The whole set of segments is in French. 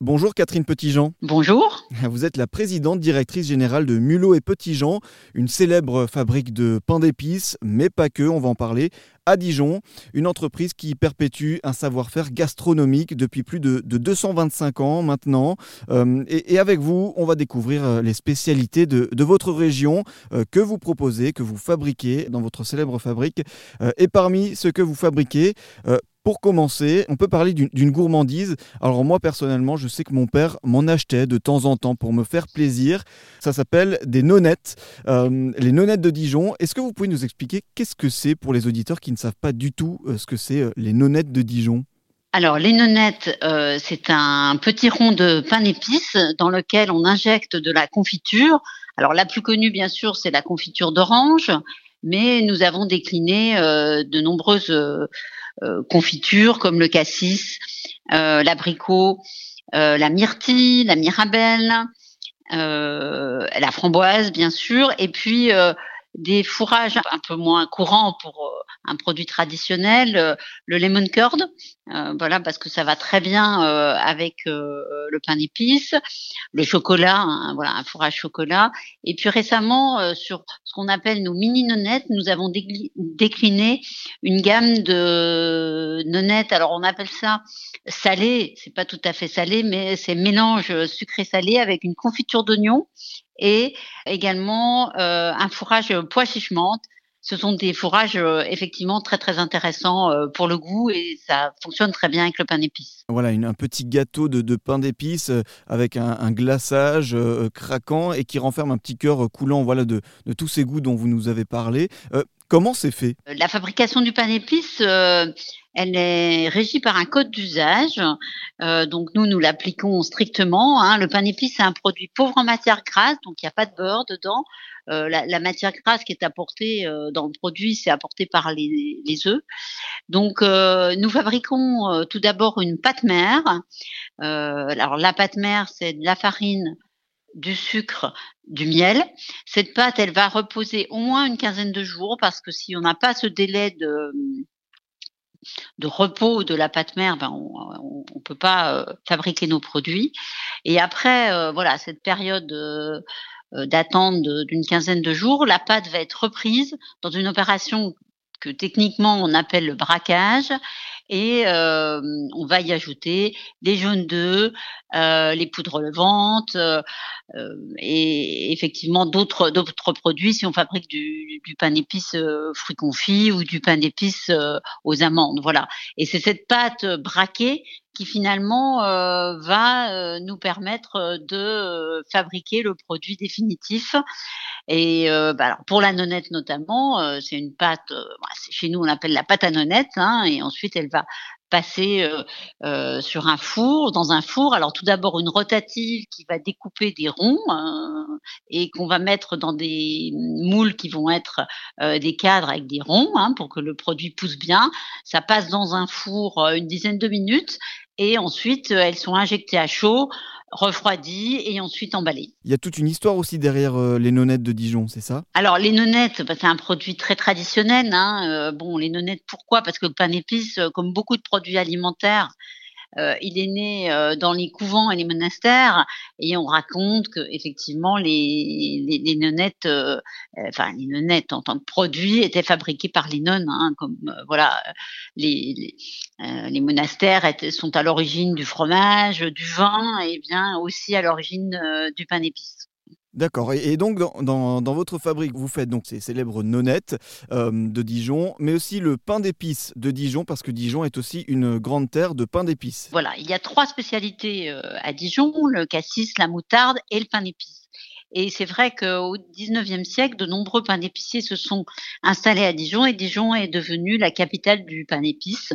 Bonjour Catherine Petitjean. Bonjour. Vous êtes la présidente directrice générale de Mulot et Petitjean, une célèbre fabrique de pain d'épices, mais pas que, on va en parler, à Dijon, une entreprise qui perpétue un savoir-faire gastronomique depuis plus de, 225 ans maintenant. Euh, et, avec vous, on va découvrir euh, les spécialités de, votre région euh, que vous proposez, que vous fabriquez dans votre célèbre fabrique. et parmi ce que vous fabriquez, pour commencer, on peut parler d'une gourmandise. Alors moi personnellement, je sais que mon père m'en achetait de temps en temps pour me faire plaisir. Ça s'appelle des nonettes, euh, les nonettes de Dijon. Est-ce que vous pouvez nous expliquer qu'est-ce que c'est pour les auditeurs qui ne savent pas du tout euh, ce que c'est euh, les nonettes de Dijon? Alors, les nonettes, c'est un petit rond de pain d'épices dans lequel on injecte de la confiture. Alors, la plus connue, bien sûr, c'est la confiture d'orange, mais nous avons décliné de nombreuses euh, confitures comme le cassis, euh, l'abricot, euh, la myrtille, la mirabelle, la framboise bien sûr, et puis des fourrages un peu moins courants pour euh, un produit traditionnel, euh, le lemon curd, euh, voilà parce que ça va très bien avec le pain d'épices, le chocolat, hein, voilà un fourrage chocolat. Et puis récemment sur ce qu'on appelle nos mini nonettes, nous avons décliné une gamme de nonettes. Alors on appelle ça salé, c'est pas tout à fait salé, mais c'est mélange sucré-salé avec une confiture d'oignon et également euh, un fourrage pois chiche-menthe. Ce sont des fourrages euh, effectivement très très intéressants euh, pour le goût et ça fonctionne très bien avec le pain d'épices. Voilà, un petit gâteau de, pain d'épices avec un, glaçage craquant et qui renferme un petit cœur coulant voilà, de, tous ces goûts dont vous nous avez parlé. Comment c'est fait? La fabrication du pain d'épices, euh, elle est régie par un code d'usage. Euh, donc nous, nous l'appliquons strictement. Hein. Le pain d'épices, c'est un produit pauvre en matière grasse, donc il n'y a pas de beurre dedans. Euh, la, matière grasse qui est apportée dans le produit, c'est apporté par les œufs. Donc nous fabriquons tout d'abord une pâte mère. alors la pâte mère, c'est de la farine du sucre, du miel. Cette pâte, elle va reposer au moins une quinzaine de jours parce que si on n'a pas ce délai de, de repos de la pâte mère, ben on ne peut pas euh, fabriquer nos produits. Et après, euh, voilà, cette période euh, d'attente d'une quinzaine de jours, la pâte va être reprise dans une opération que techniquement on appelle le braquage et euh, on va y ajouter des jaunes d'œufs, euh, les poudres relevantes euh, et effectivement d'autres d'autres produits si on fabrique du, du pain d'épices fruits confits ou du pain d'épices aux amandes. Voilà. Et c'est cette pâte braquée qui finalement va nous permettre de fabriquer le produit définitif. Et bah pour la nonnette notamment, c'est une pâte, chez nous on l'appelle la pâte à nonnette, hein, et ensuite elle va passer euh, euh, sur un four, dans un four. Alors tout d'abord une rotative qui va découper des ronds hein, et qu'on va mettre dans des moules qui vont être euh, des cadres avec des ronds hein, pour que le produit pousse bien. Ça passe dans un four une dizaine de minutes et ensuite elles sont injectées à chaud refroidi et ensuite emballé. Il y a toute une histoire aussi derrière euh, les nonettes de Dijon, c'est ça? Alors les nonettes, bah, c'est un produit très traditionnel. Hein. Euh, bon, les nonettes, pourquoi? Parce que le pain d'épices, euh, comme beaucoup de produits alimentaires, euh, il est né euh, dans les couvents et les monastères et on raconte que effectivement les, les, les nonnettes, euh, enfin les nonnettes en tant que produit étaient fabriquées par les nonnes, hein, comme voilà les, les, les monastères sont à l'origine du fromage, du vin et bien aussi à l'origine du pain d'épices. D'accord. Et, donc, dans, votre fabrique, vous faites donc ces célèbres nonettes euh, de Dijon, mais aussi le pain d'épices de Dijon, parce que Dijon est aussi une grande terre de pain d'épices. Voilà, il y a trois spécialités euh, à Dijon, le cassis, la moutarde et le pain d'épices. Et c'est vrai qu'au XIXe siècle, de nombreux pains d'épiciers se sont installés à Dijon et Dijon est devenue la capitale du pain d'épices.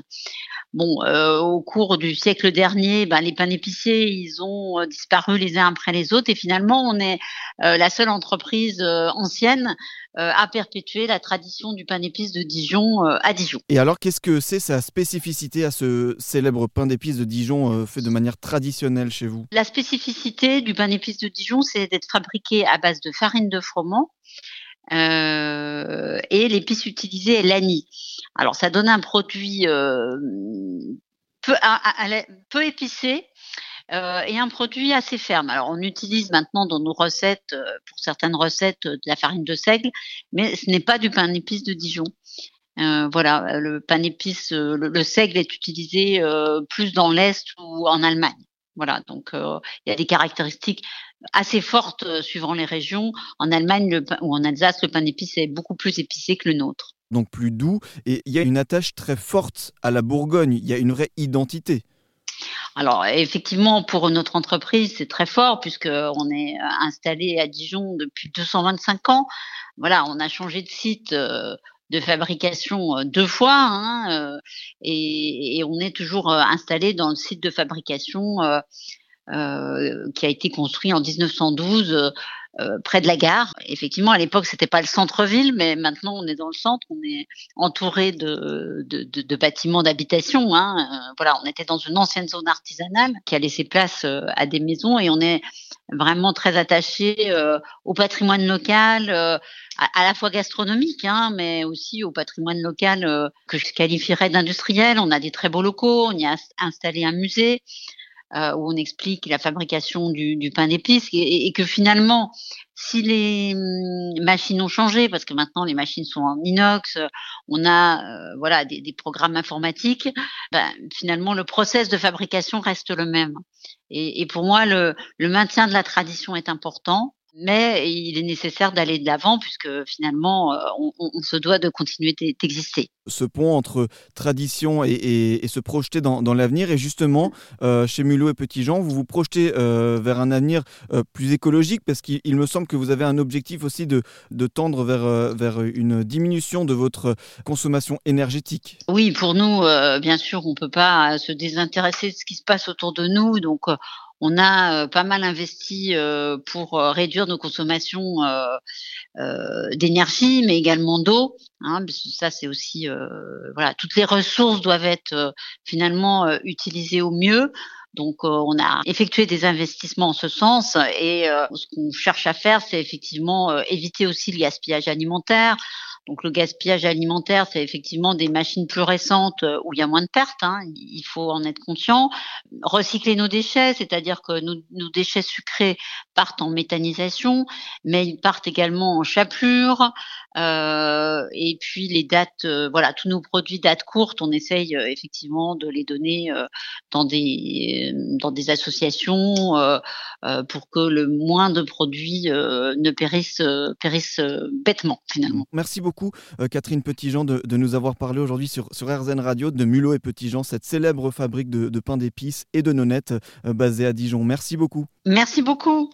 Bon, euh, au cours du siècle dernier, ben, les pains d'épiciers, ils ont euh, disparu les uns après les autres et finalement, on est euh, la seule entreprise ancienne à perpétuer la tradition du pain d'épices de Dijon à Dijon. Et alors, qu'est-ce que c'est sa spécificité à ce célèbre pain d'épices de Dijon fait de manière traditionnelle chez vous? La spécificité du pain d'épices de Dijon, c'est d'être fabriqué à base de farine de froment euh, et l'épice utilisée est l'anis. Alors ça donne un produit euh, peu, peu épicé, et un produit assez ferme. Alors on utilise maintenant dans nos recettes, pour certaines recettes, de la farine de seigle, mais ce n'est pas du pain d'épices de Dijon. voilà, le pain d'épices, le, seigle est utilisé plus dans l'Est ou en Allemagne. Voilà, donc il y a des caractéristiques assez fortes suivant les régions. En Allemagne ou en Alsace, le pain d'épices est beaucoup plus épicé que le nôtre. Donc plus doux. Et il y a une attache très forte à la Bourgogne. Il y a une vraie identité. Alors effectivement, pour notre entreprise, c'est très fort puisqu'on est installé à Dijon depuis 225 ans. Voilà, on a changé de site de fabrication euh, deux fois hein, euh, et, on est toujours euh, installé dans le site de fabrication qui a été construit en 1912 près de la gare. Effectivement, à l'époque, c'était pas le centre-ville, mais maintenant on est dans le centre. On est entouré de, de, de, bâtiments d'habitation. Hein. voilà, on était dans une ancienne zone artisanale qui a laissé place à des maisons et on est vraiment très attaché euh, au patrimoine local, euh, à, la fois gastronomique, hein, mais aussi au patrimoine local euh, que je qualifierais d'industriel. On a des très beaux locaux, on y a installé un musée où on explique la fabrication du, du pain d'épices et, et, que finalement, si les hum, machines ont changé, parce que maintenant les machines sont en inox, on a voilà des, des, programmes informatiques, ben, finalement le process de fabrication reste le même. Et, et pour moi, le, le, maintien de la tradition est important mais il est nécessaire d'aller de l'avant puisque finalement, euh, on, se doit de continuer d'exister. Ce pont entre tradition et, se projeter dans, l'avenir, et justement, euh, chez Mulot et Petit Jean, vous vous projetez euh, vers un avenir plus écologique parce qu'il me semble que vous avez un objectif aussi de, tendre vers, vers une diminution de votre consommation énergétique. Oui, pour nous, bien sûr, on ne peut pas se désintéresser de ce qui se passe autour de nous, donc on a euh, pas mal investi euh, pour euh, réduire nos consommations d'énergie, mais également d'eau. Hein, ça, c'est aussi voilà, toutes les ressources doivent être finalement utilisées au mieux. Donc, on a effectué des investissements en ce sens et ce qu'on cherche à faire, c'est effectivement éviter aussi le gaspillage alimentaire. Donc le gaspillage alimentaire, c'est effectivement des machines plus récentes euh, où il y a moins de pertes, hein, il faut en être conscient. Recycler nos déchets, c'est-à-dire que nos, nos, déchets sucrés partent en méthanisation, mais ils partent également en chapelure. Euh, et puis les dates, euh, voilà, tous nos produits dates courtes, on essaye euh, effectivement de les donner dans des dans des associations pour que le moins de produits ne périssent périssent bêtement finalement. Merci beaucoup Catherine Petitjean, de, de, nous avoir parlé aujourd'hui sur, sur RZN Radio de Mulot et Petitjean, cette célèbre fabrique de, pain d'épices et de nonettes euh, basée à Dijon. Merci beaucoup. Merci beaucoup.